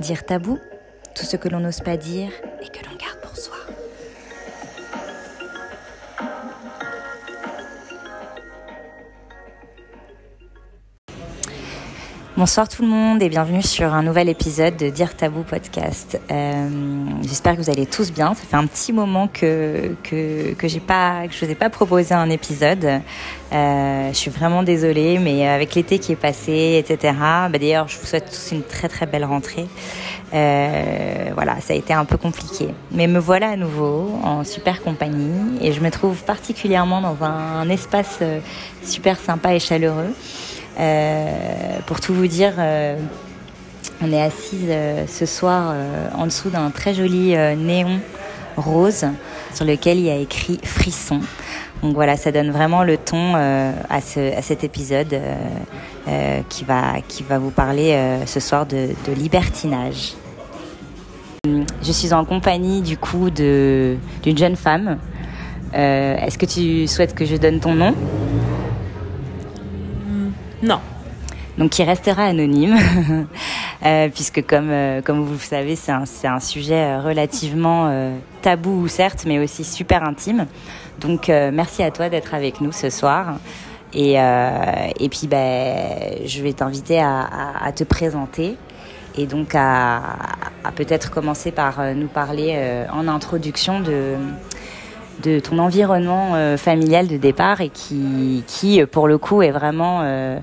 Dire tabou, tout ce que l'on n'ose pas dire Bonsoir tout le monde et bienvenue sur un nouvel épisode de Dire Tabou podcast. Euh, J'espère que vous allez tous bien. Ça fait un petit moment que que que j'ai pas que je vous ai pas proposé un épisode. Euh, je suis vraiment désolée, mais avec l'été qui est passé, etc. Bah, D'ailleurs, je vous souhaite tous une très très belle rentrée. Euh, voilà, ça a été un peu compliqué, mais me voilà à nouveau en super compagnie et je me trouve particulièrement dans un, espace super sympa et chaleureux. Euh, pour tout vous dire, euh, on est assise euh, ce soir en dessous d'un très joli néon rose sur lequel il y a écrit frisson. Donc voilà, ça donne vraiment le ton à, ce, à, cet épisode qui, va, qui va vous parler ce soir de, de, libertinage. Je suis en compagnie du coup d'une jeune femme. Est-ce que tu souhaites que je donne ton nom? Non. Donc qui restera anonyme, euh, puisque comme, euh, comme vous le savez, c'est un, un, sujet euh, relativement tabou, certes, mais aussi super intime. Donc merci à toi d'être avec nous ce soir. Et, et puis ben, je vais t'inviter à, te présenter et donc à peut-être commencer par nous parler en introduction de de ton environnement euh, familial de départ et qui, qui, pour le coup, est vraiment euh,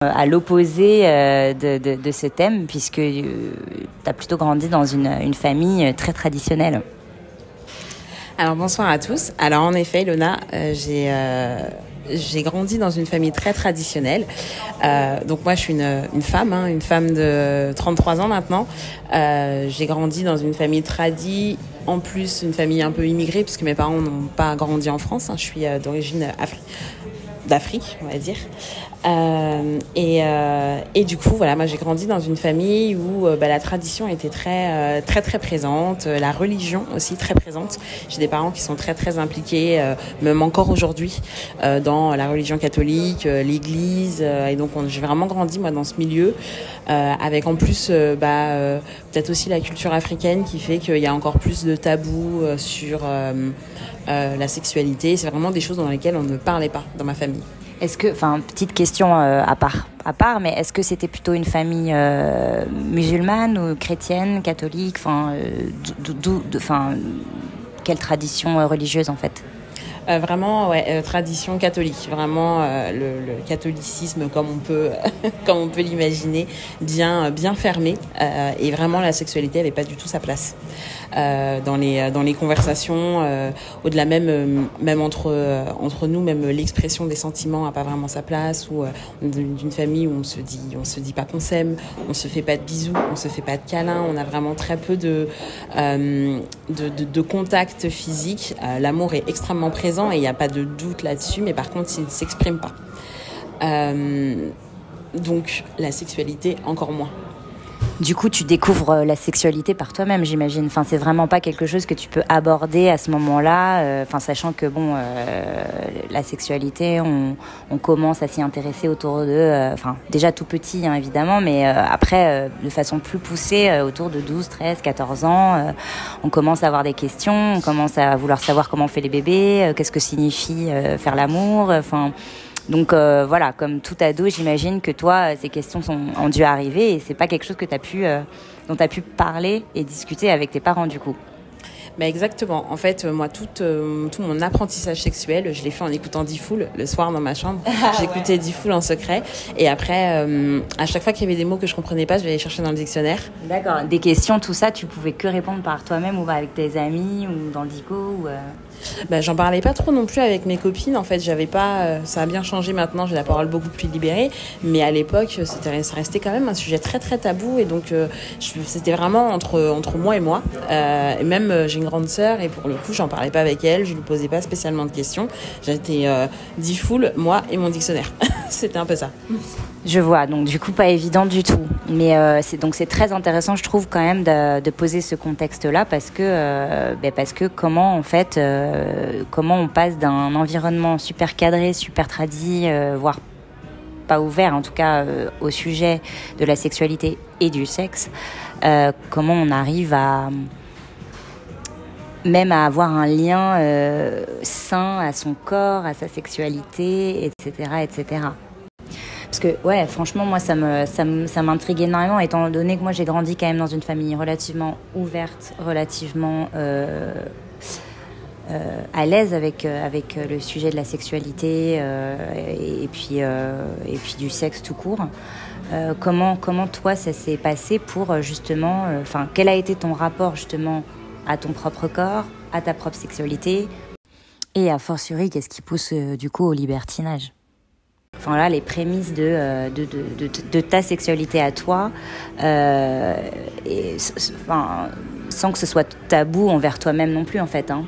à l'opposé euh, de, ce thème, puisque tu as plutôt grandi dans une, famille très traditionnelle. Alors bonsoir à tous. Alors en effet, Lona, j'ai j'ai grandi dans une famille très traditionnelle. Euh, donc moi, je suis une, femme, hein, une femme de 33 ans maintenant. Euh, j'ai grandi dans une famille tradie, en plus une famille un peu immigrée, puisque mes parents n'ont pas grandi en France. Hein. Je suis euh, d'origine d'Afrique, on va dire. Euh, et, euh, et, du coup, voilà, moi j'ai grandi dans une famille où euh, bah, la tradition était très, euh, très, très présente, la religion aussi très présente. J'ai des parents qui sont très, très impliqués, euh, même encore aujourd'hui, dans la religion catholique, l'Église. et donc, j'ai vraiment grandi moi dans ce milieu, avec en plus, bah, peut-être aussi la culture africaine qui fait qu'il y a encore plus de tabous sur la sexualité. C'est vraiment des choses dans lesquelles on ne parlait pas dans ma famille. Est-ce que, enfin, petite question euh, à part, à part, mais est-ce que c'était plutôt une famille euh, musulmane ou chrétienne, catholique, enfin, d'où, enfin, quelle tradition religieuse en fait? Euh, vraiment ouais, euh, tradition catholique, vraiment euh, le, le, catholicisme comme on peut comme on peut l'imaginer, bien bien fermé et vraiment la sexualité avait pas du tout sa place dans les dans les conversations au-delà même même entre entre nous même l'expression des sentiments a pas vraiment sa place ou d'une famille où on se dit on se dit pas qu'on s'aime, on se fait pas de bisous, on se fait pas de câlins, on a vraiment très peu de de, de, de contact physique, l'amour est extrêmement présent et il n'y a pas de doute là-dessus, mais par contre, il ne s'exprime pas. Euh, donc, la sexualité, encore moins. Du coup, tu découvres la sexualité par toi-même, j'imagine. Enfin, c'est vraiment pas quelque chose que tu peux aborder à ce moment-là. Euh, enfin, sachant que bon, euh, la sexualité, on, commence à s'y intéresser autour de, euh, enfin, déjà tout petit, hein, évidemment, mais euh, après, de façon plus poussée, autour de 12, 13, 14 ans, on commence à avoir des questions, on commence à vouloir savoir comment on fait les bébés, qu'est-ce que signifie faire l'amour. Enfin. Donc euh, voilà, comme tout ado, j'imagine que toi, ces questions sont, ont dû arriver et c'est pas quelque chose que as pu, euh, dont tu as pu parler et discuter avec tes parents du coup. Bah exactement. En fait, moi, tout, euh, tout mon apprentissage sexuel, je l'ai fait en écoutant Diffoul le soir dans ma chambre. J'écoutais ouais. Diffoul en secret. Et après, euh, à chaque fois qu'il y avait des mots que je comprenais pas, je vais aller chercher dans le dictionnaire. D'accord. Des questions, tout ça, tu pouvais que répondre par toi-même ou avec tes amis ou dans le dico ou euh... bah, J'en parlais pas trop non plus avec mes copines. En fait, j'avais pas. Euh, ça a bien changé maintenant. J'ai la parole beaucoup plus libérée. Mais à l'époque, c'était ça restait quand même un sujet très très tabou. Et donc, euh, c'était vraiment entre entre moi et moi. Euh, et même j'ai une grande sœur et pour le coup, j'en parlais pas avec elle. Je lui posais pas spécialement de questions. J'étais dit full moi et mon dictionnaire. c'était un peu ça. Je vois, donc du coup pas évident du tout. Mais euh, c'est donc c'est très intéressant, je trouve quand même de, poser ce contexte-là parce que euh, ben parce que comment en fait euh, comment on passe d'un environnement super cadré, super tradit, voire pas ouvert, en tout cas au sujet de la sexualité et du sexe, comment on arrive à même à avoir un lien sain à son corps, à sa sexualité, etc., etc. Parce que, ouais, franchement, moi, ça m'intrigue énormément, étant donné que moi, j'ai grandi quand même dans une famille relativement ouverte, relativement euh, euh, à l'aise avec, euh, avec le sujet de la sexualité et, puis, et puis du sexe tout court. comment, comment toi, ça s'est passé pour justement. Enfin, quel a été ton rapport justement à ton propre corps, à ta propre sexualité et a fortiori, qu'est-ce qui pousse du coup au libertinage? Enfin là, les prémices de, euh, de, de, de, ta sexualité à toi, euh, sans que ce soit tabou envers toi-même non plus en fait. Hein.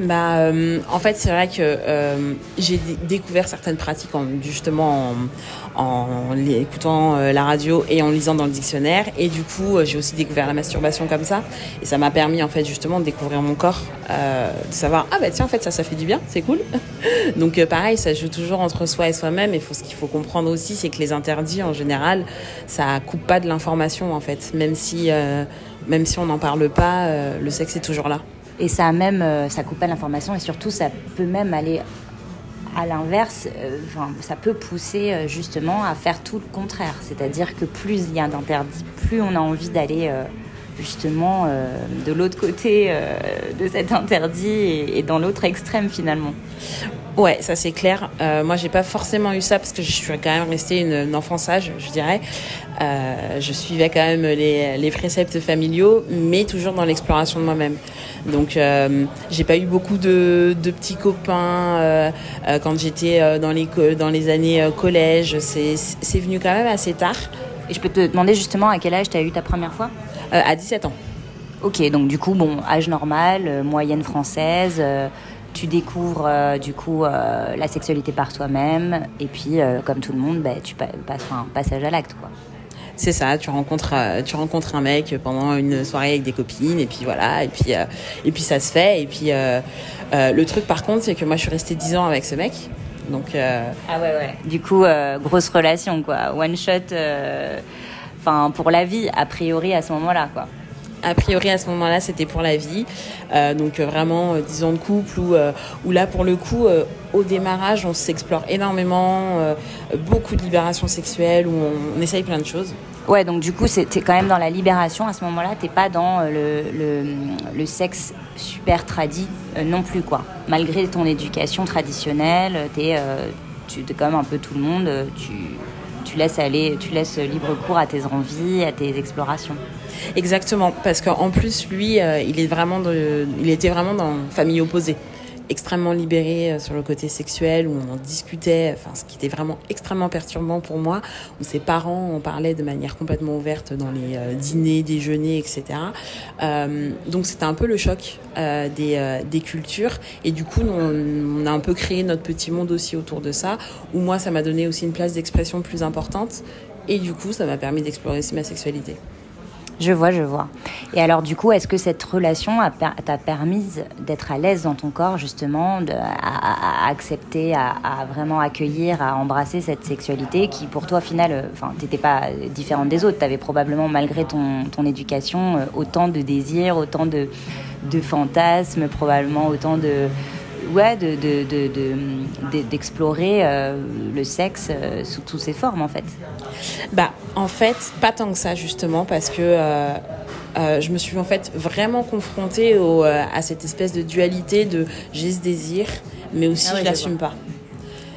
Bah, euh, en fait, c'est vrai que euh, j'ai découvert certaines pratiques en, justement en, en écoutant euh, la radio et en lisant dans le dictionnaire. Et du coup, j'ai aussi découvert la masturbation comme ça. Et ça m'a permis en fait justement de découvrir mon corps, de savoir ah bah tiens en fait ça ça fait du bien, c'est cool. Donc pareil, ça joue toujours entre soi et soi-même. Et ce qu'il faut comprendre aussi, c'est que les interdits en général, ça coupe pas de l'information en fait, même si même si on n'en parle pas, le sexe est toujours là. Et ça a même, euh, ça coupe pas l'information et surtout ça peut même aller à l'inverse, euh, ça peut pousser euh, justement à faire tout le contraire. C'est-à-dire que plus il y a d'interdits, plus on a envie d'aller justement de l'autre côté de cet interdit et dans l'autre extrême finalement. Ouais, ça c'est clair. Euh, moi, j'ai pas forcément eu ça parce que je suis quand même restée une, enfant sage, je dirais. Euh, je suivais quand même les, les, préceptes familiaux, mais toujours dans l'exploration de moi-même. Donc, euh, j'ai pas eu beaucoup de, de petits copains euh, euh, quand j'étais dans les dans les années collège. C'est venu quand même assez tard. Et je peux te demander justement à quel âge tu as eu ta première fois? À 17 ans. Ok, donc du coup, bon, âge normal, moyenne française tu découvres euh, du coup euh, la sexualité par toi-même et puis euh, comme tout le monde bah, tu passes un passage à l'acte quoi. C'est ça tu rencontres tu rencontres un mec pendant une soirée avec des copines et puis voilà et puis et puis ça se fait et puis le truc par contre c'est que moi je suis restée 10 ans avec ce mec donc ah ouais ouais. Du coup grosse relation quoi. One shot enfin pour la vie a priori à ce moment-là quoi. A priori à ce moment-là c'était pour la vie. Euh, donc euh, vraiment euh, 10 ans de couple où, euh, où là pour le coup euh, au démarrage on s'explore énormément beaucoup de libération sexuelle où on, on, essaye plein de choses. Ouais donc du coup c'était quand même dans la libération à ce moment-là t'es pas dans le, le, le, sexe super tradit non plus quoi. Malgré ton éducation traditionnelle t'es tu es quand même un peu tout le monde tu tu laisses aller, tu laisses libre cours à tes envies, à tes explorations. Exactement, parce qu'en plus, lui, euh, il, est il était vraiment dans famille opposée extrêmement libéré euh, sur le côté sexuel, où on en discutait, enfin, ce qui était vraiment extrêmement perturbant pour moi, où ses parents en parlaient de manière complètement ouverte dans les euh, dîners, déjeuners, etc. Euh, donc c'était un peu le choc des, des cultures, et du coup, on, a un peu créé notre petit monde aussi autour de ça, où moi, ça m'a donné aussi une place d'expression plus importante, et du coup, ça m'a permis d'explorer aussi ma sexualité. Je vois, je vois. Et alors, du coup, est-ce que cette relation t'a permis d'être à l'aise dans ton corps, justement, à, accepter, à, à, vraiment accueillir, à embrasser cette sexualité qui, pour toi, au final, euh, enfin, t'étais pas différente des autres. T'avais probablement, malgré ton, ton éducation, euh, autant de désirs, autant de, de fantasmes, probablement autant de ouais, de, d'explorer de, de, euh, le sexe euh, sous toutes ses formes en fait Bah en fait pas tant que ça justement parce que euh, euh je me suis en fait vraiment confrontée au, à cette espèce de dualité de j'ai ce désir mais aussi ah ouais, je l'assume pas.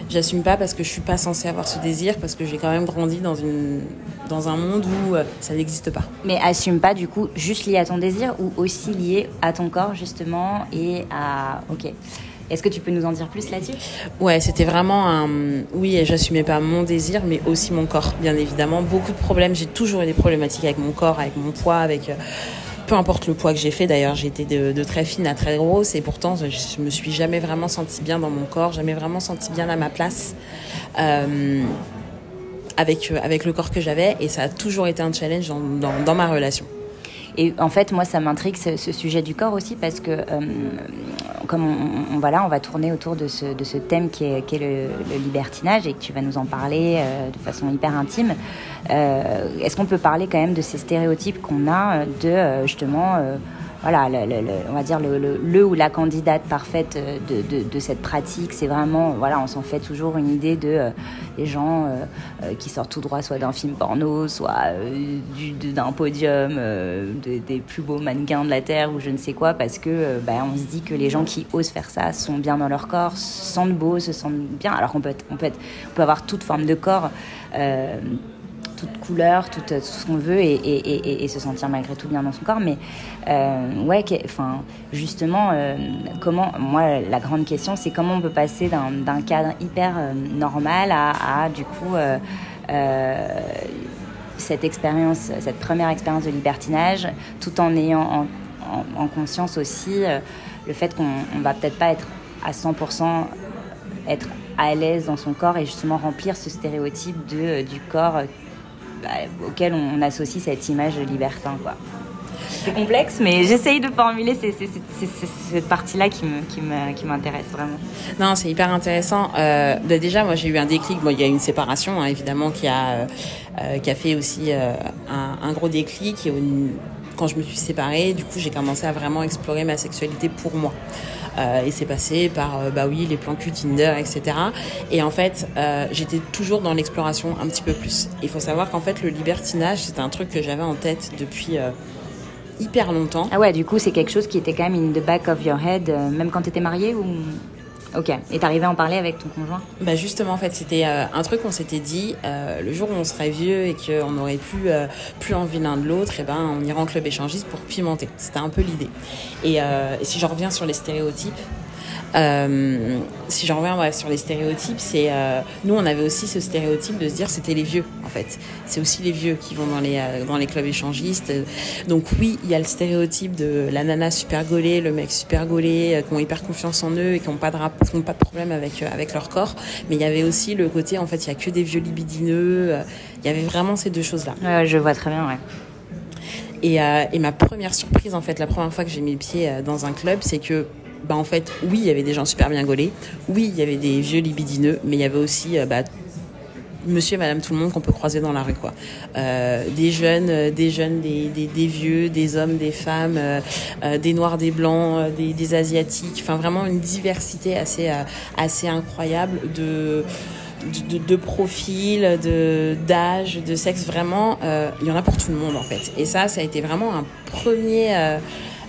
J'assume pas parce que je suis pas censée avoir ce désir parce que j'ai quand même grandi dans une dans un monde où ça n'existe pas. Mais assume pas du coup juste lié à ton désir ou aussi lié à ton corps justement et à OK. Est-ce que tu peux nous en dire plus là-dessus? Ouais, c'était vraiment un. Oui, j'assumais pas mon désir, mais aussi mon corps, bien évidemment. Beaucoup de problèmes. J'ai toujours eu des problématiques avec mon corps, avec mon poids, avec. Euh, peu importe le poids que j'ai fait, d'ailleurs, j'ai été de, très fine à très grosse et pourtant, je me suis jamais vraiment sentie bien dans mon corps, jamais vraiment sentie bien à ma place. Euh, avec, euh, avec le corps que j'avais et ça a toujours été un challenge dans, dans ma relation. Et en fait, moi, ça m'intrigue ce, sujet du corps aussi parce que, euh, comme on, voilà, on va tourner autour de ce, de ce thème qui est, le, libertinage et que tu vas nous en parler euh, de façon hyper intime. Euh, Est-ce qu'on peut parler quand même de ces stéréotypes qu'on a de justement voilà, on va dire le, ou la candidate parfaite de, de, cette pratique, c'est vraiment, voilà, on s'en fait toujours une idée de euh, les gens euh, euh, qui sortent tout droit soit d'un film porno, soit d'un podium, de, des plus beaux mannequins de la terre ou je ne sais quoi, parce que bah, on se dit que les gens qui osent faire ça sont bien dans leur corps, se sentent beaux, se sentent bien, alors qu'on peut, peut, on peut avoir toute forme de corps toute couleur, tout, tout ce qu'on veut et, se sentir malgré tout bien dans son corps. Mais euh, ouais, enfin, justement, euh, comment, moi, la grande question, c'est comment on peut passer d'un cadre hyper euh, normal à, du coup, euh, euh, cette expérience, cette première expérience de libertinage, tout en ayant en, en, en conscience aussi euh, le fait qu'on va peut-être pas être à 100% être à l'aise dans son corps et justement remplir ce stéréotype de, du corps bah, auquel on associe cette image libertin. Quoi. C'est complexe, mais j'essaye de formuler ces, ces, ces, cette partie-là qui m'intéresse qui qui vraiment. Non, c'est hyper intéressant. Euh, bah déjà, moi, j'ai eu un déclic. Bon, il y a une séparation, hein, évidemment, qui a, euh, qui a fait aussi euh, un, gros déclic. Quand je me suis séparée, du coup, j'ai commencé à vraiment explorer ma sexualité pour moi. Euh, et c'est passé par euh, bah oui les plans cul Tinder etc et en fait euh, j'étais toujours dans l'exploration un petit peu plus. Il faut savoir qu'en fait le libertinage c'est un truc que j'avais en tête depuis hyper longtemps. Ah ouais du coup c'est quelque chose qui était quand même in the back of your head même quand t'étais mariée ou? Ok. Et t'arrivais à en parler avec ton conjoint? Bah justement, en fait, c'était euh, un truc qu'on s'était dit. Euh, le jour où on serait vieux et qu'on n'aurait plus euh, plus envie l'un de l'autre, et ben on ira en club échangiste pour pimenter. C'était un peu l'idée. Et, et si je reviens sur les stéréotypes, euh, si j'en reviens ouais, sur les stéréotypes, c'est euh, nous on avait aussi ce stéréotype de se dire c'était les vieux en fait. C'est aussi les vieux qui vont dans les euh, dans les clubs échangistes. Donc oui, il y a le stéréotype de la nana super gaulée, le mec super gaulé, euh, qui ont hyper confiance en eux et qui n'ont pas de rap, qui ont pas de problème avec euh, avec leur corps. Mais il y avait aussi le côté en fait il y a que des vieux libidineux. Il y avait vraiment ces deux choses là. Ouais, je vois très bien, ouais. Et, euh, et ma première surprise, en fait, la première fois que j'ai mis le pied dans un club, c'est que bah, en fait, oui, il y avait des gens super bien gaulés, oui, il y avait des vieux libidineux, mais il y avait aussi euh, bah, monsieur et madame tout le monde qu'on peut croiser dans la rue quoi. Euh, des jeunes euh, des jeunes des, des, vieux des hommes des femmes euh, euh des noirs des blancs des, asiatiques. Enfin vraiment une diversité assez assez incroyable de de, de, de profil, d'âge, de sexe, vraiment, euh, il y en a pour tout le monde en fait. Et ça, ça a été vraiment un premier,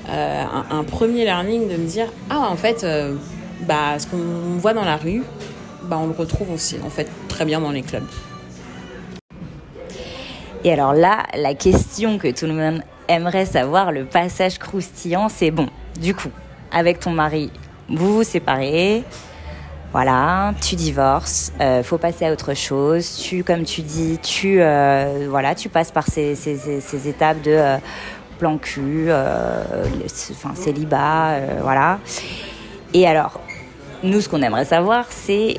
euh, un, premier learning de me dire ah en fait, euh, bah ce qu'on voit dans la rue, bah on le retrouve aussi en fait très bien dans les clubs. Et alors là, la question que tout le monde aimerait savoir, le passage croustillant, c'est bon. Du coup, avec ton mari, vous vous séparez, voilà, tu divorces, euh, faut passer à autre chose. Tu, comme tu dis, tu, euh, voilà, tu passes par ces, ces, ces étapes de plan cul, enfin célibat, voilà. Et alors, nous, ce qu'on aimerait savoir, c'est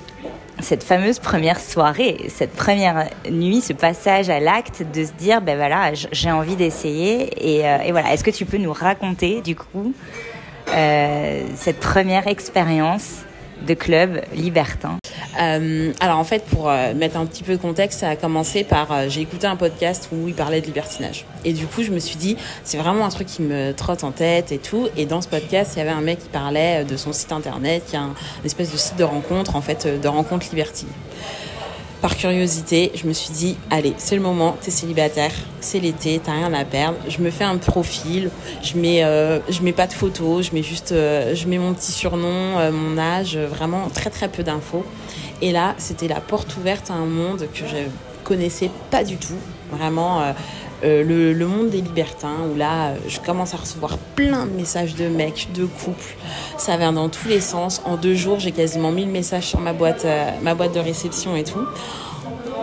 cette fameuse première soirée, cette première nuit, ce passage à l'acte de se dire, ben voilà, j'ai envie d'essayer. Et, et, voilà, est-ce que tu peux nous raconter, du coup, cette première expérience de club libertin euh, Alors en fait, pour euh, mettre un petit peu de contexte, ça a commencé par euh, j'ai écouté un podcast où il parlait de libertinage. Et du coup, je me suis dit, c'est vraiment un truc qui me trotte en tête et tout. Et dans ce podcast, il y avait un mec qui parlait de son site internet, qui a un, une espèce de site de rencontre, en fait, de rencontre libertine par curiosité, je me suis dit, allez, c'est le moment, t'es célibataire, c'est l'été, t'as rien à perdre. Je me fais un profil, je mets, euh, je mets pas de photos, je mets juste, euh, je mets mon petit surnom, euh, mon âge, vraiment très très peu d'infos. Et là, c'était la porte ouverte à un monde que je connaissais pas du tout, vraiment. Euh, le, monde des libertins, où là, je commence à recevoir plein de messages de mecs, de couples. Ça vient dans tous les sens. En deux jours, j'ai quasiment 1000 messages sur ma boîte, euh, ma boîte de réception et tout.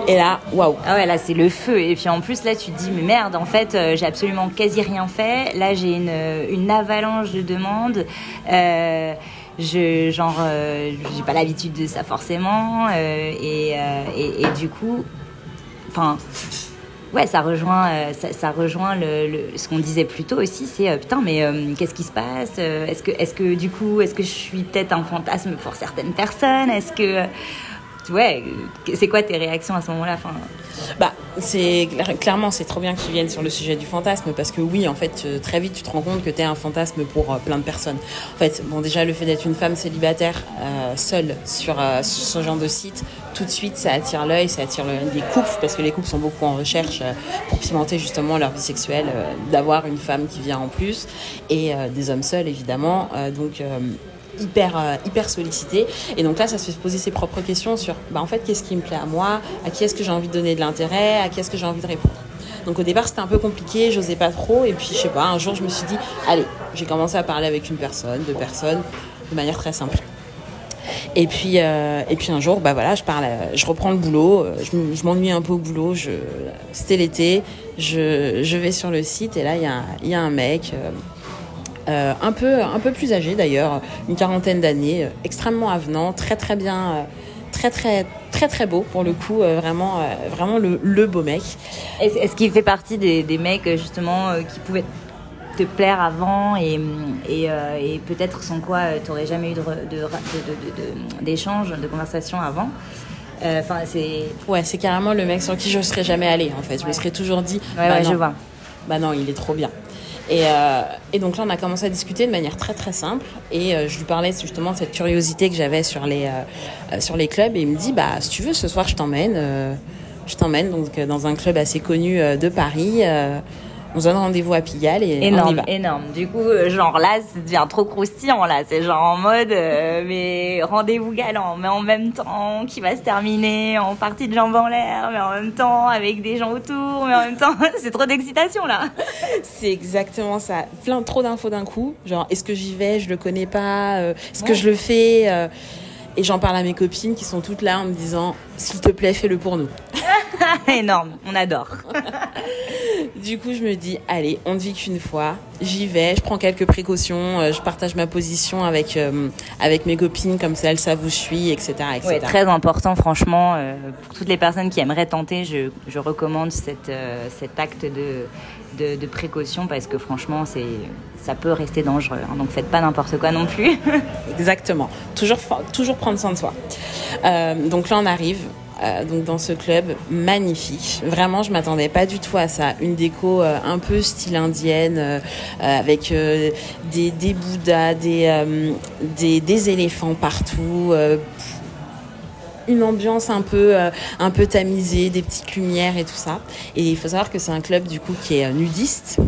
Et là, waouh. Ah ouais, là c'est le feu. Et puis en plus là, tu te dis mais merde, en fait, euh, j'ai absolument quasi rien fait. Là, j'ai une, une avalanche de demandes. Euh, je genre, euh, j'ai pas l'habitude de ça forcément. Et, et, du coup, enfin ouais, ça rejoint, euh, ça, rejoint le, le, ce qu'on disait plus tôt aussi, c'est euh, putain, mais euh, qu'est-ce qui se passe Est-ce que, est-ce que du coup, est-ce que je suis peut-être un fantasme pour certaines personnes Est-ce que ouais, c'est quoi tes réactions à ce moment-là. Bah, c'est clairement, c'est trop bien que tu viennes sur le sujet du fantasme parce que oui, en fait, très vite, tu te rends compte que tu es un fantasme pour plein de personnes. En fait, bon, déjà, le fait d'être une femme célibataire euh, seule sur, euh, ce genre de site, tout de suite, ça attire l'œil, ça attire le, les couples parce que les couples sont beaucoup en recherche euh, pour pimenter justement leur vie sexuelle, d'avoir une femme qui vient en plus et des hommes seuls évidemment. donc hyper euh, hyper sollicité. Et donc là ça se fait poser ses propres questions sur bah en fait qu'est-ce qui me plaît à moi? À qui est-ce que j'ai envie de donner de l'intérêt? À qui est-ce que j'ai envie de répondre? Donc au départ c'était un peu compliqué j'osais pas trop. Et puis je sais pas un jour je me suis dit allez j'ai commencé à parler avec une personne deux personnes de manière très simple. Et puis euh, et puis un jour bah voilà je parle je reprends le boulot euh, je, m'ennuie un peu au boulot je c'était l'été je, je vais sur le site et là il y a y a un mec euh, un, peu, un peu plus âgé d'ailleurs, une quarantaine d'années, euh, extrêmement avenant, très très bien, euh, très très très très beau pour le coup, vraiment, vraiment le, le, beau mec. Est-ce qu'il fait partie des, des mecs justement qui pouvaient te plaire avant et, et, et peut-être sans quoi tu n'aurais jamais eu d'échange, de, de, de, de, conversation avant? Enfin, c'est. Ouais, c'est carrément le mec sur qui je ne serais jamais allée en fait. Je me serais toujours dit. Ouais, bah ouais, je vois. Bah non, il est trop bien. Et, euh, et, donc là, on a commencé à discuter de manière très très simple. Et euh, je lui parlais justement de cette curiosité que j'avais sur les euh, sur les clubs. Et il me dit, bah si tu veux, ce soir, je t'emmène. Euh, je t'emmène donc dans un club assez connu de Paris on se donne rendez-vous à Pigalle et énorme, on y va. Énorme. Du coup, euh, genre là, ça devient trop croustillant là. C'est genre en mode, euh, mais rendez-vous galant, mais en même temps qui va se terminer en partie de jambes en l'air, mais en même temps avec des gens autour, mais en même temps, c'est trop d'excitation là. c'est exactement ça. Plein trop d'infos d'un coup. Genre, est-ce que j'y vais? Je le connais pas. Euh, est-ce que je le fais Et j'en parle à mes copines qui sont toutes là en me disant, s'il te plaît, fais-le pour nous. Énorme, on adore. du coup, je me dis, allez, on ne vit qu'une fois. J'y vais, je prends quelques précautions, euh, je partage ma position avec, euh, avec mes copines, comme ça elles savent où je suis, etc. etc. Ouais, très important, franchement. Euh, pour toutes les personnes qui aimeraient tenter, je, je recommande cette, cet acte de, de, de, précaution parce que franchement, c'est, ça peut rester dangereux. Hein, donc faites pas n'importe quoi non plus. Exactement. Toujours, toujours prendre soin de soi. donc là, on arrive. Euh, donc dans ce club magnifique. Vraiment, je m'attendais pas du tout à ça. Une déco euh, un peu style indienne, euh, avec des, des bouddhas, des, des, des, éléphants partout. une ambiance un peu un peu tamisée, des petites lumières et tout ça. Et il faut savoir que c'est un club du coup qui est nudiste.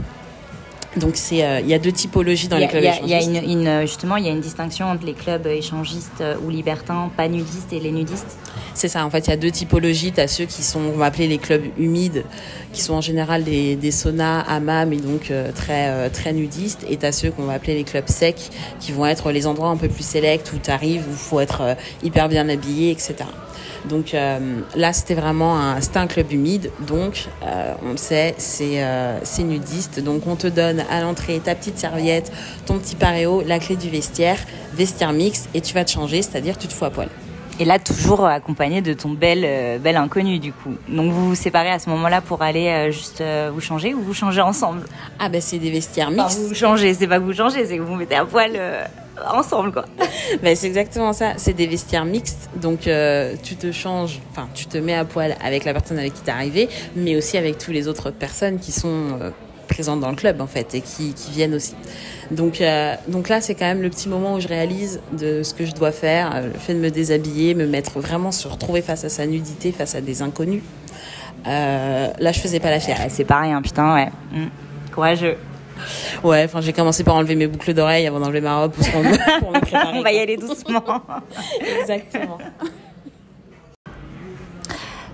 Donc c'est, euh, il y a deux typologies dans les clubs échangistes. Il y a une, une, justement, il y a une distinction entre les clubs échangistes ou libertins, pas nudistes, et les nudistes? C'est ça. En fait, il y a deux typologies. T'as ceux qui sont, on va appeler les clubs humides, qui sont en général des, des saunas, hammams et donc euh, très euh, très nudistes. Et t'as ceux qu'on va appeler les clubs secs, qui vont être les endroits un peu plus sélects où t'arrives, où faut être hyper bien habillé, etc. Donc euh, là, c'était vraiment un, c'était un club humide. Donc, euh, on le sait, c'est, euh, c'est nudiste. Donc, on te donne à l'entrée ta petite serviette, ton petit paréo, la clé du vestiaire, vestiaire mixte, et tu vas te changer, c'est-à-dire tu te fous à poil. Et là, toujours accompagné de ton bel, euh, bel inconnu, du coup. Donc, vous vous séparez à ce moment-là pour aller euh, juste euh, vous changer ou vous changez ensemble? Ah, ben, c'est des vestiaires mixtes. Enfin, vous changez, c'est pas que vous changez, c'est que vous vous mettez à poil ensemble, quoi. ben, c'est exactement ça. C'est des vestiaires mixtes. Donc, tu te changes, enfin, tu te mets à poil avec la personne avec qui t'es arrivé, mais aussi avec toutes les autres personnes qui sont présentes dans le club, en fait, et qui, qui viennent aussi. Donc, euh, donc là, c'est quand même le petit moment où je réalise de ce que je dois faire, euh, le fait de me déshabiller, me mettre vraiment se retrouver face à sa nudité, face à des inconnus. Euh, là, je faisais pas la fière. c'est pas rien, putain, ouais. Mmh. Courageux. Ouais, enfin j'ai commencé par enlever mes boucles d'oreilles avant d'enlever ma robe pour, pour me préparer. On va y aller doucement. Exactement.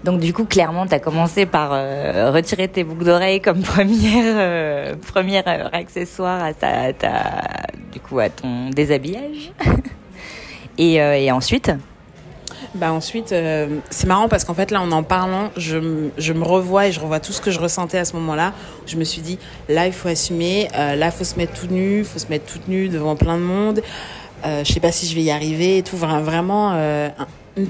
Donc du coup, clairement, tu as commencé par euh, retirer tes boucles d'oreilles comme première, euh, première euh, accessoire à, ta, ta, du coup, à ton déshabillage. et, et ensuite bah ensuite, c'est marrant parce qu'en fait là, en en parlant, je, je, me revois et je revois tout ce que je ressentais à ce moment-là. Je me suis dit, là, il faut assumer, là, il faut se mettre tout nu, il faut se mettre toute nue devant plein de monde. je sais pas si je vais y arriver et tout. Vraiment, une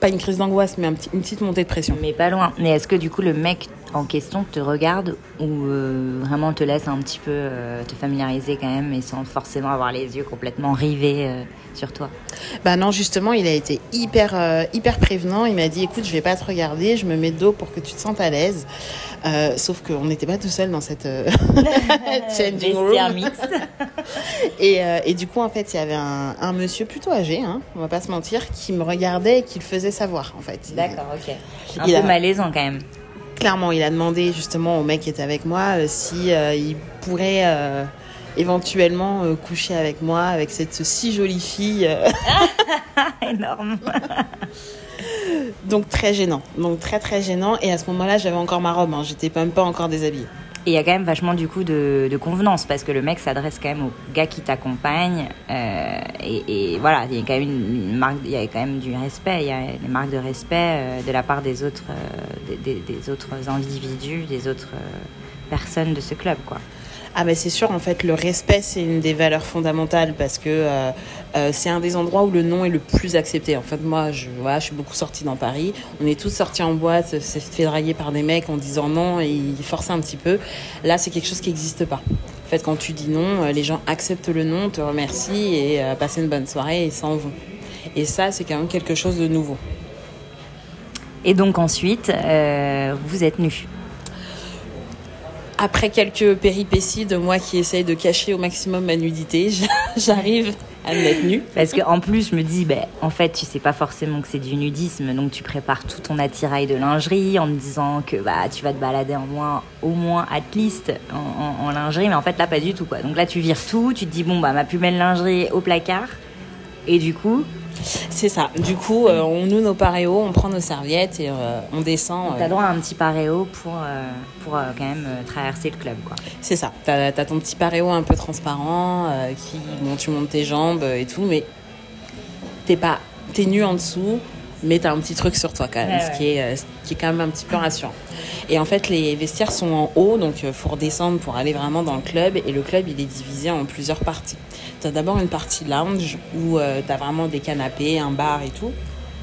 pas une crise d'angoisse, mais une petite montée de pression. Mais pas loin. Mais est-ce que du coup le mec en question te regarde ou euh, vraiment te laisse un petit peu euh, te familiariser quand même et sans forcément avoir les yeux complètement rivés euh, sur toi Bah non, justement, il a été hyper hyper prévenant. Il m'a dit écoute, je vais pas te regarder, je me mets dos pour que tu te sentes à l'aise. sauf qu'on n'était pas tout seul dans cette changing room. et, et, du coup, en fait, il y avait un, un monsieur plutôt âgé, hein, on va pas se mentir, qui me regardait et qui le faisait savoir, en fait. D'accord, ok. Un il peu malaisant quand même clairement, il a demandé justement au mec qui était avec moi euh, si euh, il pourrait euh, éventuellement coucher avec moi, avec cette si jolie fille. Énorme. Donc très gênant, donc très très gênant. Et à ce moment-là, j'avais encore ma robe, hein. j'étais même pas encore déshabillée. Et il y a quand même vachement du coup de, convenance parce que le mec s'adresse quand même au gars qui t'accompagne. Euh, et, voilà, il y a quand même du respect, il y a des marques de respect euh, de la part des autres, euh, des, autres individus, des autres personnes de ce club, quoi. Ah ben c'est sûr, en fait, le respect, c'est une des valeurs fondamentales parce que euh, euh, c'est un des endroits où le nom est le plus accepté. En fait, moi, je, voilà, je suis beaucoup sortie dans Paris. On est tous sortis en boîte, c'est fait draguer par des mecs en disant non et ils forcent un petit peu. Là, c'est quelque chose qui n'existe pas. En fait, quand tu dis non, euh, les gens acceptent le non, te remercient et passent une bonne soirée et s'en vont. Et ça, c'est quand même quelque chose de nouveau. Et donc ensuite, vous êtes nus après quelques péripéties de moi qui essaye de cacher au maximum ma nudité, j'arrive à me mettre nue. Parce qu'en plus, je me dis, ben, en fait, tu sais pas forcément que c'est du nudisme, donc tu prépares tout ton attirail de lingerie en me disant que bah, tu vas te balader en moins, au moins at least en, en, lingerie, mais en fait là, pas du tout. quoi. Donc là, tu vires tout, tu te dis, bon, bah, ma plus belle lingerie au placard, et du coup, c'est ça. Du coup, euh, on noue nos paréos, on prend nos serviettes et euh, on descend. T'as droit à un petit paréo pour, euh, pour quand même traverser le club, quoi. C'est ça. T'as as ton petit paréo un peu transparent, qui, bon, tu montes tes jambes et tout, mais t'es pas, t'es nu en dessous, mais t'as un petit truc sur toi quand même, ce, Qui est, qui est quand même un petit peu rassurant. Et en fait, les vestiaires sont en haut, donc il faut redescendre pour aller vraiment dans le club. Et le club, il est divisé en plusieurs parties. Tu as d'abord une partie lounge où euh, tu as vraiment des canapés, un bar et tout.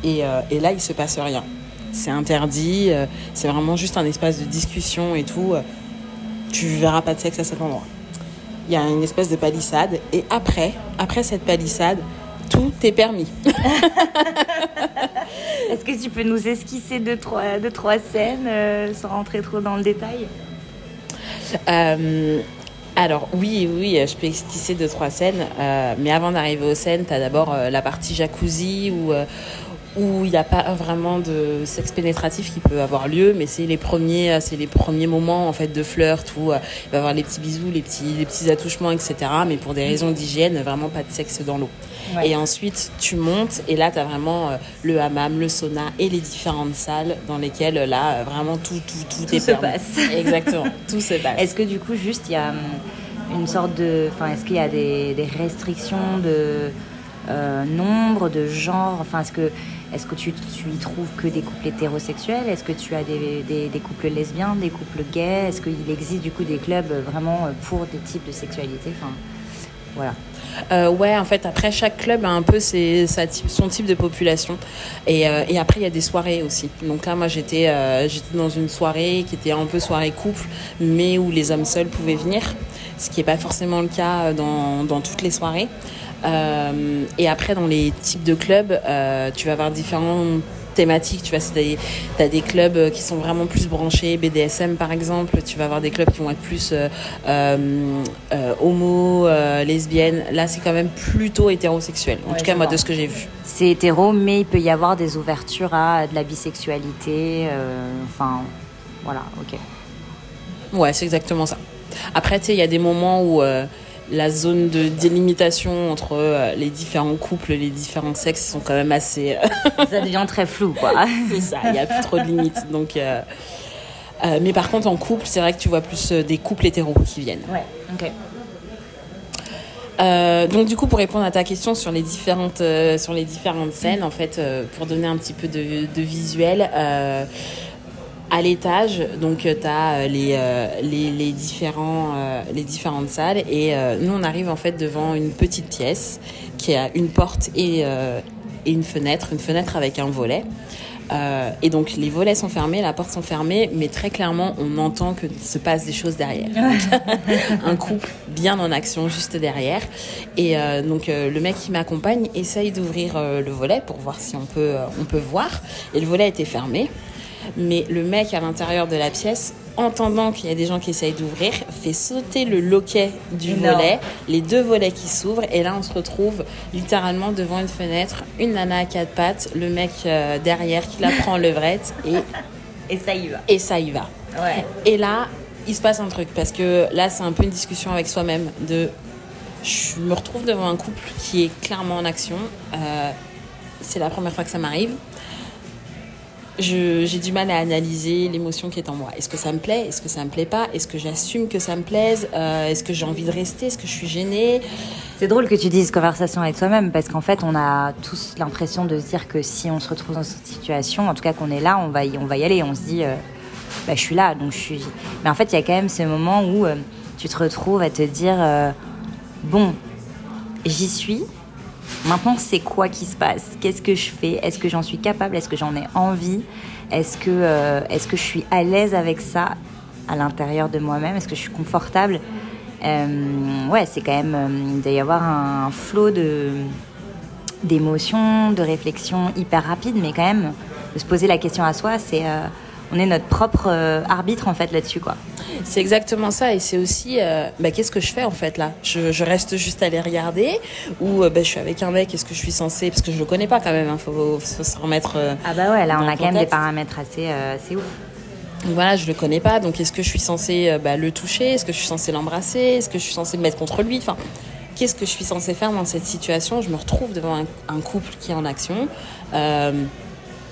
Et, euh, et là, il se passe rien. C'est interdit, euh, c'est vraiment juste un espace de discussion et tout. Tu verras pas de sexe à cet endroit. Il y a une espèce de palissade. Et après, après cette palissade, tout est permis. Est-ce que tu peux nous esquisser deux, trois, deux, trois scènes sans rentrer trop dans le détail? Alors oui, oui, je peux esquisser deux, trois scènes. Euh, mais avant d'arriver aux scènes, tu as d'abord euh, la partie jacuzzi où, euh, où il n'y a pas vraiment de sexe pénétratif qui peut avoir lieu, mais c'est les premiers, c'est les premiers moments en fait de flirt où il va y avoir les petits bisous, les petits, les petits attouchements, etc. Mais pour des raisons d'hygiène, vraiment pas de sexe dans l'eau. Et ensuite, tu montes et là, tu as vraiment le hammam, le sauna et les différentes salles dans lesquelles là, vraiment tout, tout, tout, tout se passe. Exactement, tout se passe. Est-ce que du coup, juste, il y a hum, une sorte de. Enfin, est-ce qu'il y a des, des restrictions de euh, nombre, de genre? Enfin, est-ce que, est que tu, y trouves que des couples hétérosexuels? Est-ce que tu as des, des, couples lesbiens, des couples gays? Est-ce qu'il existe du coup des clubs vraiment pour des types de sexualité? Enfin, voilà. Euh, ouais, en fait, après, chaque club a un peu ses, sa son type de population. Et, euh, et après, il y a des soirées aussi. Donc là, moi, j'étais euh, j'étais dans une soirée qui était un peu soirée couple, mais où les hommes seuls pouvaient venir, ce qui n'est pas forcément le cas dans, dans toutes les soirées. Euh, et après, dans les types de clubs, euh, tu vas avoir différents thématiques. Tu vois, tu as des clubs euh, qui sont vraiment plus branchés, BDSM par exemple. Tu vas avoir des clubs qui vont être plus euh, euh, homo, lesbiennes. Là, c'est quand même plutôt hétérosexuel. En tout cas, moi, de ce que j'ai vu. C'est hétéro, mais il peut y avoir des ouvertures à de la bisexualité. enfin, voilà, ok. Ouais, c'est exactement ça. Après, tu sais, il y a des moments où la zone de délimitation entre euh, les différents couples, les différents sexes sont quand même assez. Euh, ça devient très flou, quoi. c'est ça, il n'y a plus trop de limites. Donc, euh, mais par contre, en couple, c'est vrai que tu vois plus des couples hétéros qui viennent. Ouais, ok. donc du coup, pour répondre à ta question sur les différentes, sur les différentes scènes, en fait, pour donner un petit peu de, de visuel, à l'étage, donc tu as les, les, les, différents, euh, les différentes salles et euh, nous on arrive en fait devant une petite pièce qui a une porte et, euh, et une fenêtre, une fenêtre avec un volet. Euh, et donc les volets sont fermés, la porte sont fermées, mais très clairement on entend que se passe des choses derrière. un couple bien en action juste derrière. Et euh, donc euh, le mec qui m'accompagne essaye d'ouvrir euh, le volet pour voir si on peut, euh, on peut voir. Et le volet était fermé. Mais le mec à l'intérieur de la pièce, entendant qu'il y a des gens qui essayent d'ouvrir, fait sauter le loquet du Énorme. volet, les deux volets qui s'ouvrent, et là on se retrouve littéralement devant une fenêtre, une nana à quatre pattes, le mec euh, derrière qui la prend en levrette, et, Et ça y va. et ça y va. Ouais. Et là, il se passe un truc, parce que là c'est un peu une discussion avec soi-même, de je me retrouve devant un couple qui est clairement en action, Euh, c'est la première fois que ça m'arrive. J'ai du mal à analyser l'émotion qui est en moi. Est-ce que ça me plaît? Est-ce que ça me plaît pas? Est-ce que j'assume que ça me plaise? Euh, Est-ce que j'ai envie de rester? Est-ce que je suis gênée? C'est drôle que tu dises conversation avec soi-même parce qu'en fait, on a tous l'impression de se dire que si on se retrouve dans cette situation, en tout cas qu'on est là, on va y, on va y aller. On se dit, euh, bah, je suis là, donc je suis. Mais en fait, il y a quand même ce moment où euh, tu te retrouves à te dire, bon, j'y suis. Maintenant, c'est quoi qui se passe? Qu'est-ce que je fais? Est-ce que j'en suis capable? Est-ce que j'en ai envie? Est-ce que, euh, est-ce que je suis à l'aise avec ça à l'intérieur de moi-même? Est-ce que je suis confortable? Euh, Ouais, c'est quand même. euh, il doit y avoir un flot d'émotions, de réflexions hyper rapides, mais quand même de se poser la question à soi, c'est on est notre propre euh, arbitre en fait là-dessus quoi. C'est exactement ça. Et c'est aussi, euh, bah, qu'est-ce que je fais en fait là? Je, je reste juste à les regarder Ou euh, bah, je suis avec un mec, est-ce que je suis censée Parce que je le connais pas quand même, il faut, faut se remettre. euh, Ah bah ouais, là on a quand même des paramètres assez assez ouf. Voilà, je le connais pas, donc est-ce que je suis censée bah, le toucher? Est-ce que je suis censée l'embrasser? Est-ce que je suis censée me mettre contre lui? Enfin, qu'est-ce que je suis censée faire dans cette situation? Je me retrouve devant un, un couple qui est en action.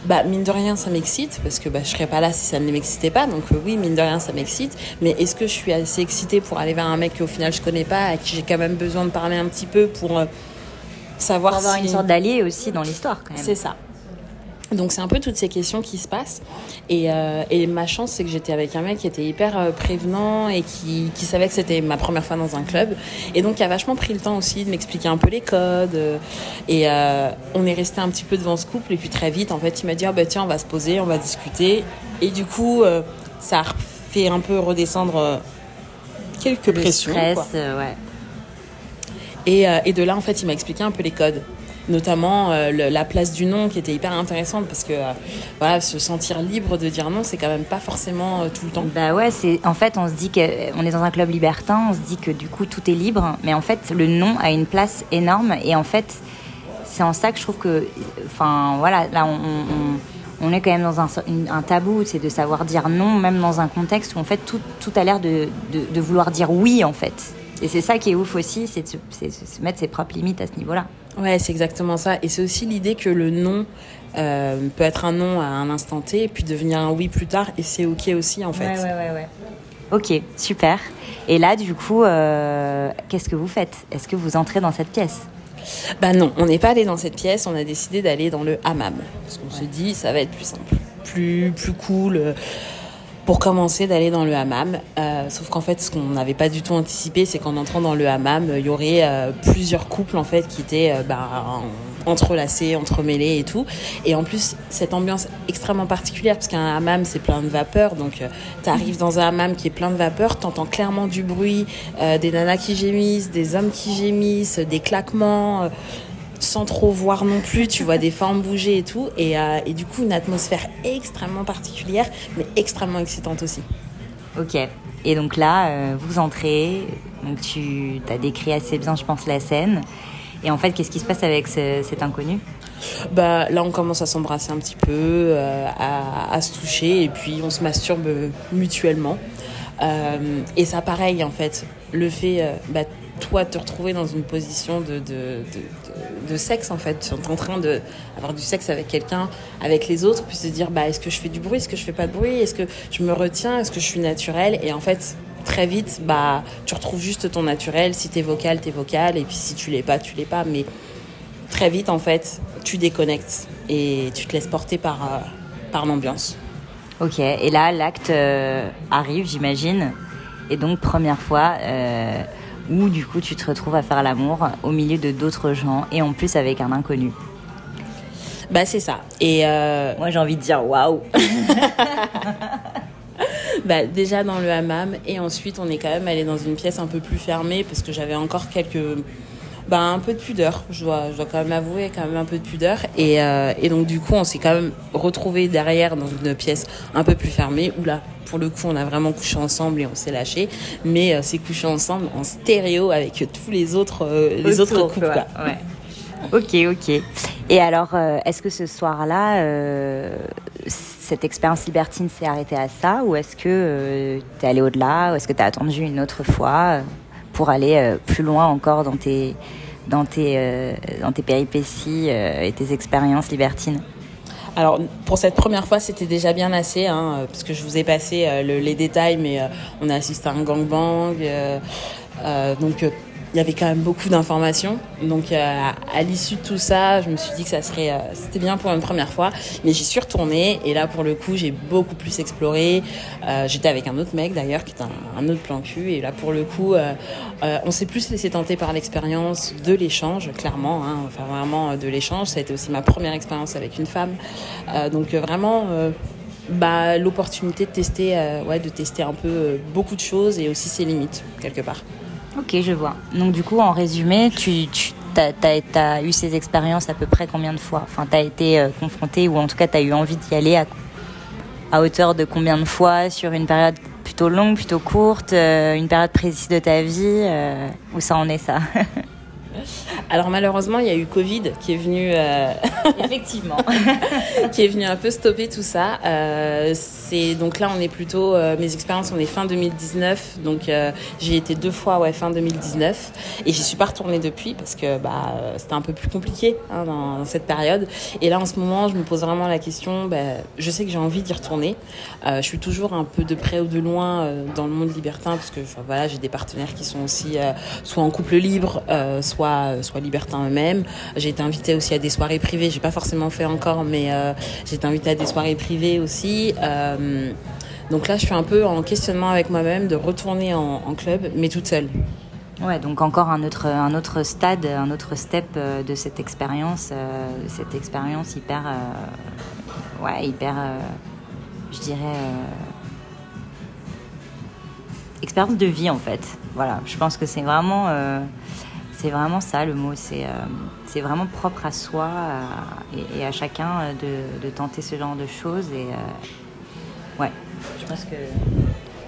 Bah, mine de rien, ça m'excite, parce que bah, je serais pas là si ça ne m'excitait pas. Donc euh, oui, mine de rien, ça m'excite. Mais est-ce que je suis assez excitée pour aller vers un mec qu'au final je connais pas, à qui j'ai quand même besoin de parler un petit peu pour euh, savoir Pour avoir si... une sorte d'allié aussi dans l'histoire quand même. C'est ça. Donc c'est un peu toutes ces questions qui se passent. Et, euh, et ma chance, c'est que j'étais avec un mec qui était hyper euh, prévenant et qui, qui savait que c'était ma première fois dans un club. Et donc qui a vachement pris le temps aussi de m'expliquer un peu les codes. euh, Et euh, on est resté un petit peu devant ce couple. Et puis très vite, en fait, il m'a dit, ah bah tiens, on va se poser, on va discuter. Et du coup, euh, ça a fait un peu redescendre quelques Le pressions. stress, quoi. ouais. Et, et de là, en fait, il m'a expliqué un peu les codes. Notamment euh, la place du non qui était hyper intéressante parce que euh, voilà, se sentir libre de dire non, c'est quand même pas forcément euh, tout le temps. Bah ouais, c'est en fait on se dit que on est dans un club libertin, on se dit que du coup tout est libre, mais en fait le non a une place énorme et en fait c'est en ça que je trouve que enfin voilà, là on, est quand même dans un, tabou, c'est de savoir dire non même dans un contexte où en fait tout, a l'air de, vouloir dire oui en fait. Et c'est ça qui est ouf aussi, c'est de se, c'est de se mettre ses propres limites à ce niveau-là. Ouais, c'est exactement ça. Et c'est aussi l'idée que le non euh, peut être un non à un instant T, et puis devenir un oui plus tard, et c'est ok aussi en fait. ouais, ouais, ouais. Ok, super. Et là, du coup, euh, qu'est-ce que vous faites? Est-ce que vous entrez dans cette pièce? Bah non, on n'est pas allé dans cette pièce, on a décidé d'aller dans le hammam. Parce qu'on s'est dit, ça va être plus simple, plus, plus cool. Euh, Pour commencer, d'aller dans le hammam. Euh, sauf qu'en fait, ce qu'on n'avait pas du tout anticipé, c'est qu'en entrant dans le hammam, euh, il y aurait euh, plusieurs couples en fait qui étaient euh, bah, en- entrelacés, entremêlés et tout. Et en plus, cette ambiance extrêmement particulière, parce qu'un hammam, c'est plein de vapeur. Donc, tu arrives dans un hammam qui est plein de vapeur, t'entends clairement du bruit, euh, des nanas qui gémissent, des hommes qui gémissent, des claquements. Sans trop voir non plus, tu vois des formes bouger et tout, et, euh, et du coup une atmosphère extrêmement particulière, mais extrêmement excitante aussi. Ok. Et donc là, euh, vous entrez. Donc tu as décrit assez bien, je pense, la scène. Et en fait, qu'est-ce qui se passe avec ce- cet inconnu? Bah là on commence à s'embrasser un petit peu, euh, à, à se toucher, et puis on se masturbe mutuellement. Euh, et ça pareil en fait, le fait, bah, toi te retrouver dans une position de, de, de, sexe en fait, tu es en train de avoir du sexe avec quelqu'un, avec les autres, puis se dire bah est-ce que je fais du bruit, est-ce que je fais pas de bruit, est-ce que je me retiens, est-ce que je suis naturelle, et en fait très vite bah tu retrouves juste ton naturel, si t'es vocal t'es vocal, et puis si tu l'es pas tu l'es pas, mais très vite en fait tu déconnectes et tu te laisses porter par, euh, par l'ambiance. Ok. Et là, l'acte euh, arrive, j'imagine. Et donc, première fois euh, où, du coup, tu te retrouves à faire l'amour au milieu de d'autres gens et en plus avec un inconnu. Bah c'est ça. Et moi j'ai envie de dire waouh. bah, déjà dans le hammam et ensuite on est quand même allé dans une pièce un peu plus fermée parce que j'avais encore quelques bah, un peu de pudeur je dois je dois quand même avouer quand même un peu de pudeur et, euh, et donc du coup on s'est quand même retrouvé derrière dans une pièce un peu plus fermée où là pour le coup on a vraiment couché ensemble et on s'est lâché mais euh, c'est couché ensemble en stéréo avec tous les autres euh, les autres couples quoi. Ouais. Ok, ok. Et alors, euh, est-ce que ce soir-là, euh, cette expérience libertine s'est arrêtée à ça ou est-ce que euh, tu es allé au-delà ou est-ce que tu as attendu une autre fois? Pour aller plus loin encore dans tes, dans tes, dans tes péripéties et tes expériences libertines. Alors pour cette première fois, c'était déjà bien assez, hein, parce que je vous ai passé les détails, mais on a assisté à un gangbang, donc il y avait quand même beaucoup d'informations. Donc euh, à l'issue de tout ça, je me suis dit que ça serait, euh, c'était bien pour une première fois. Mais j'y suis retournée et là pour le coup, j'ai beaucoup plus exploré. Euh, j'étais avec un autre mec d'ailleurs qui est un, autre plan cul et là pour le coup, on s'est plus laissé tenter par l'expérience de l'échange, clairement. Hein, enfin vraiment de l'échange. Ça a été aussi ma première expérience avec une femme. donc vraiment bah, l'opportunité de tester, ouais, de tester un peu beaucoup de choses et aussi ses limites quelque part. Ok, je vois. Donc du coup, en résumé, tu, tu as, eu ces expériences à peu près combien de fois? Enfin, tu as été euh, confronté ou en tout cas, tu as eu envie d'y aller à, à, hauteur de combien de fois sur une période plutôt longue, plutôt courte, euh, une période précise de ta vie euh, Où ça en est ça? Alors malheureusement, il y a eu Covid qui est venu euh, effectivement, qui est venu un peu stopper tout ça. Euh, c'est donc là, on est plutôt euh, mes expériences, on est fin 2019, donc j'ai été deux fois ouais fin 2019 et j'y suis pas retournée depuis parce que bah c'était un peu plus compliqué hein, dans, cette période. Et là en ce moment, je me pose vraiment la question. Bah, je sais que j'ai envie d'y retourner. je suis toujours un peu de près ou de loin dans le monde libertin parce que voilà, j'ai des partenaires qui sont aussi soit en couple libre, soit soit libertins eux-mêmes. J'ai été invitée aussi à des soirées privées. J'ai pas forcément fait encore, mais euh, j'ai été invitée à des soirées privées aussi. Euh, donc là, je suis un peu en questionnement avec moi-même de retourner en, club, mais toute seule. Ouais, donc encore un autre, un autre stade, un autre step euh, de cette expérience, cette expérience hyper, ouais, hyper, je dirais, expérience de vie en fait. Voilà, je pense que c'est vraiment c'est vraiment ça le mot. C'est euh, vraiment propre à soi et, à chacun euh, de, tenter ce genre de choses. Et euh.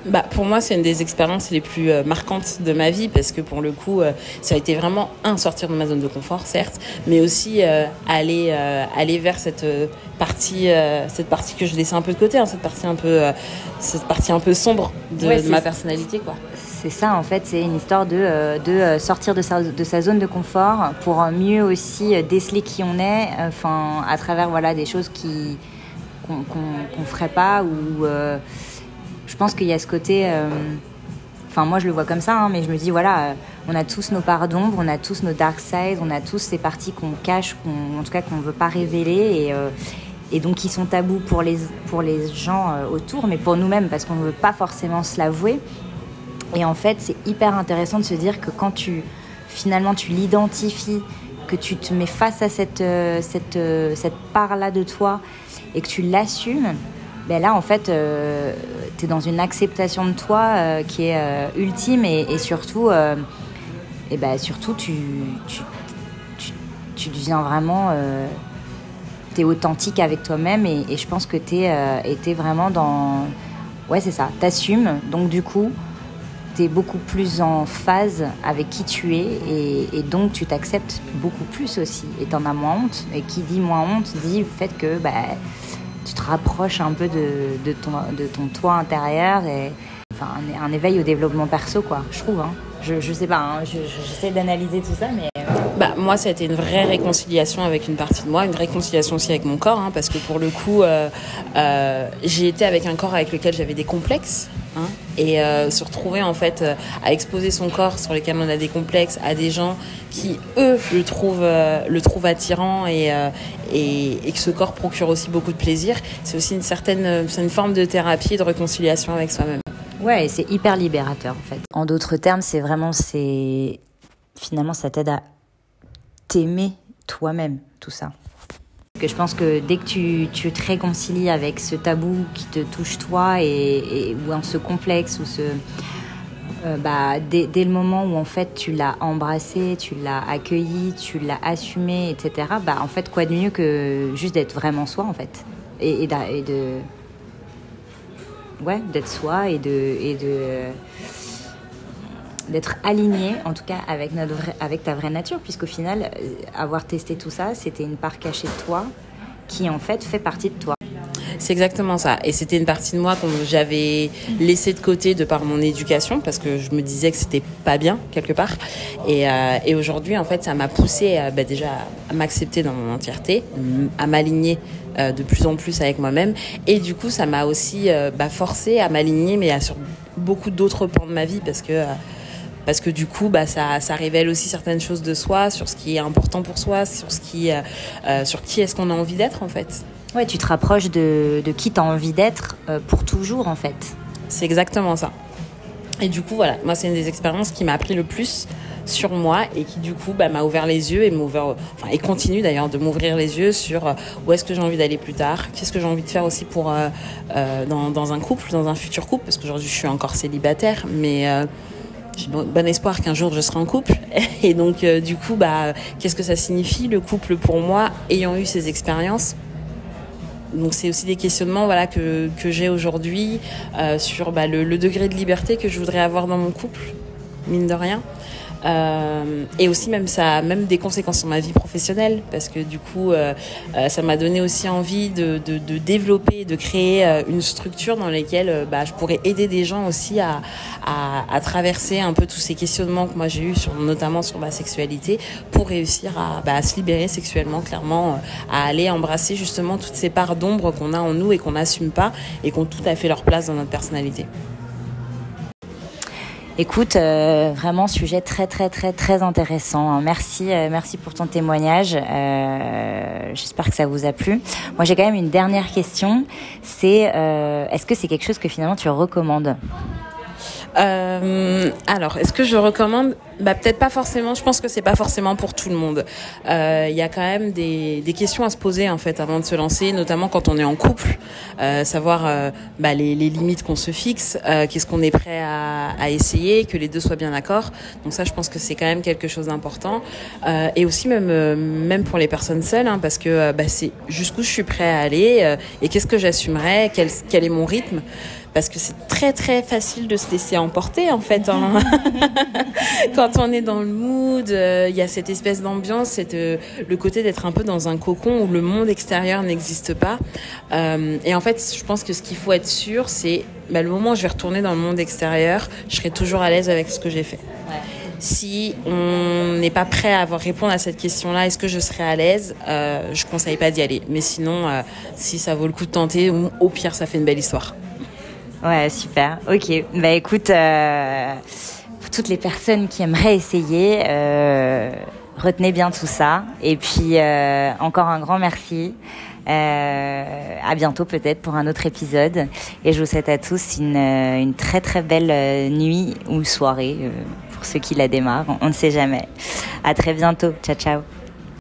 Bah, pour moi, c'est une des expériences les plus marquantes de ma vie parce que pour le coup, ça a été vraiment un sortir de ma zone de confort, certes, mais aussi aller aller vers cette partie cette partie que je laissais un peu de côté, hein, cette partie un peu cette partie un peu sombre de, de ma personnalité, quoi. C'est ça en fait, c'est une histoire de, euh, de euh, sortir de sa, de sa, zone de confort pour mieux aussi euh, déceler qui on est, enfin à travers voilà des choses qui qu'on qu ferait pas ou je pense qu'il y a ce côté enfin moi je le vois comme ça hein, mais je me dis voilà on a tous nos parts d'ombre on a tous nos dark sides on a tous ces parties qu'on cache qu'on en tout cas qu'on veut pas révéler et et donc qui sont tabous pour les pour les gens autour mais pour nous-mêmes parce qu'on ne veut pas forcément se l'avouer. Et en fait, c'est hyper intéressant de se dire que quand tu finalement tu l'identifies, que tu te mets face à cette, euh, cette, euh, cette part-là de toi et que tu l'assumes, ben là en fait euh, tu es dans une acceptation de toi qui est ultime et, surtout, et ben, surtout tu, tu, tu, tu deviens vraiment tu es authentique avec toi-même et, je pense que tu es, vraiment dans ouais c'est ça t'assumes donc du coup tu beaucoup plus en phase avec qui tu es et, donc tu t'acceptes beaucoup plus aussi et tu en as moins honte. Et qui dit moins honte dit le fait que bah, tu te rapproches un peu de, ton, de ton toi intérieur et enfin, un, éveil au développement perso, quoi, je trouve. Hein. Je, je sais pas, hein, j'essaie d'analyser tout ça, mais. Euh, bah, moi, ça a été une vraie réconciliation avec une partie de moi, une réconciliation aussi avec mon corps, hein, parce que pour le coup, euh, euh, j'ai été avec un corps avec lequel j'avais des complexes. Hein, et euh, se retrouver en fait euh, à exposer son corps sur lequel on a des complexes à des gens qui eux le trouvent euh, le trouvent attirant et, et, et que ce corps procure aussi beaucoup de plaisir c'est aussi une certaine une forme de thérapie et de réconciliation avec soi-même ouais c'est hyper libérateur en fait en d'autres termes c'est vraiment c'est finalement ça t'aide à t'aimer toi-même tout ça que je pense que dès que tu, tu te réconcilies avec ce tabou qui te touche toi et, ou en ce complexe ou ce euh, bah, dès, dès, le moment où en fait tu l'as embrassé, tu l'as accueilli, tu l'as assumé, etc. Bah en fait quoi de mieux que juste d'être vraiment soi en fait et, et, ouais d'être soi et de d'être aligné en tout cas avec notre avec ta vraie nature puisqu'au final euh, avoir testé tout ça c'était une part cachée de toi qui en fait fait partie de toi c'est exactement ça. Et c'était une partie de moi que j'avais laissée de côté de par mon éducation parce que je me disais que c'était pas bien quelque part. Et, euh, et aujourd'hui, en fait, ça m'a poussé bah, déjà à m'accepter dans mon entièreté, à m'aligner euh, de plus en plus avec moi-même. Et du coup, ça m'a aussi euh, bah, forcé à m'aligner, mais à, sur beaucoup d'autres pans de ma vie parce que euh, parce que du coup, bah, ça, ça révèle aussi certaines choses de soi, sur ce qui est important pour soi, sur ce qui, euh, sur qui est-ce qu'on a envie d'être en fait. Ouais, tu te rapproches de, de qui tu as envie d'être euh, pour toujours, en fait. C'est exactement ça. Et du coup, voilà, moi, c'est une des expériences qui m'a appris le plus sur moi et qui, du coup, bah, m'a ouvert les yeux et, ouvert, enfin, et continue d'ailleurs de m'ouvrir les yeux sur euh, où est-ce que j'ai envie d'aller plus tard, qu'est-ce que j'ai envie de faire aussi pour, euh, euh, dans, dans, un couple, dans un futur couple, parce qu'aujourd'hui, je suis encore célibataire, mais euh, j'ai bon espoir qu'un jour je serai en couple. Et donc, euh, du coup, bah, qu'est-ce que ça signifie le couple pour moi, ayant eu ces expériences? Donc c'est aussi des questionnements voilà que, que j'ai aujourd'hui euh, sur bah, le, le, degré de liberté que je voudrais avoir dans mon couple mine de rien euh, et aussi même ça même des conséquences sur ma vie professionnelle parce que du coup euh, euh ça m'a donné aussi envie de, de, de, développer de créer une structure dans laquelle bah, je pourrais aider des gens aussi à, à, à, traverser un peu tous ces questionnements que moi j'ai eu sur notamment sur ma sexualité pour réussir à, bah, à se libérer sexuellement clairement à aller embrasser justement toutes ces parts d'ombre qu'on a en nous et qu'on n'assume pas et qui ont tout à fait leur place dans notre personnalité. Écoute, euh, vraiment sujet très très très très intéressant. Merci, euh, merci pour ton témoignage. Euh, J'espère que ça vous a plu. Moi, j'ai quand même une dernière question. C'est, est-ce que c'est quelque chose que finalement tu recommandes? Euh, alors, est-ce que je recommande? Bah, Peut-être pas forcément. Je pense que c'est pas forcément pour tout le monde. Il euh, y a quand même des, des, questions à se poser en fait avant de se lancer, notamment quand on est en couple, euh, savoir euh, bah, les, les, limites qu'on se fixe, euh, qu'est-ce qu'on est prêt à, à, essayer, que les deux soient bien d'accord. Donc ça, je pense que c'est quand même quelque chose d'important. Et aussi même même pour les personnes seules, hein, parce que bah, c'est jusqu'où je suis prêt à aller et qu'est-ce que j'assumerai, quel, quel est mon rythme parce que c'est très très facile de se laisser emporter en fait hein. quand on est dans le mood il euh, y a cette espèce d'ambiance c'est euh, le côté d'être un peu dans un cocon où le monde extérieur n'existe pas euh, et en fait je pense que ce qu'il faut être sûr c'est bah, le moment où je vais retourner dans le monde extérieur je serai toujours à l'aise avec ce que j'ai fait ouais si on n'est pas prêt à répondre à cette question-là, est-ce que je serai à l'aise euh, Je conseille pas d'y aller. Mais sinon, euh, si ça vaut le coup de tenter, au pire, ça fait une belle histoire. Ouais, super. Ok. Bah écoute, euh, pour toutes les personnes qui aimeraient essayer, euh, retenez bien tout ça. Et puis euh, encore un grand merci. À bientôt peut-être pour un autre épisode. Et je vous souhaite à tous une, une très très belle nuit ou soirée pour ceux qui la démarrent. On ne sait jamais. À très bientôt. Ciao ciao.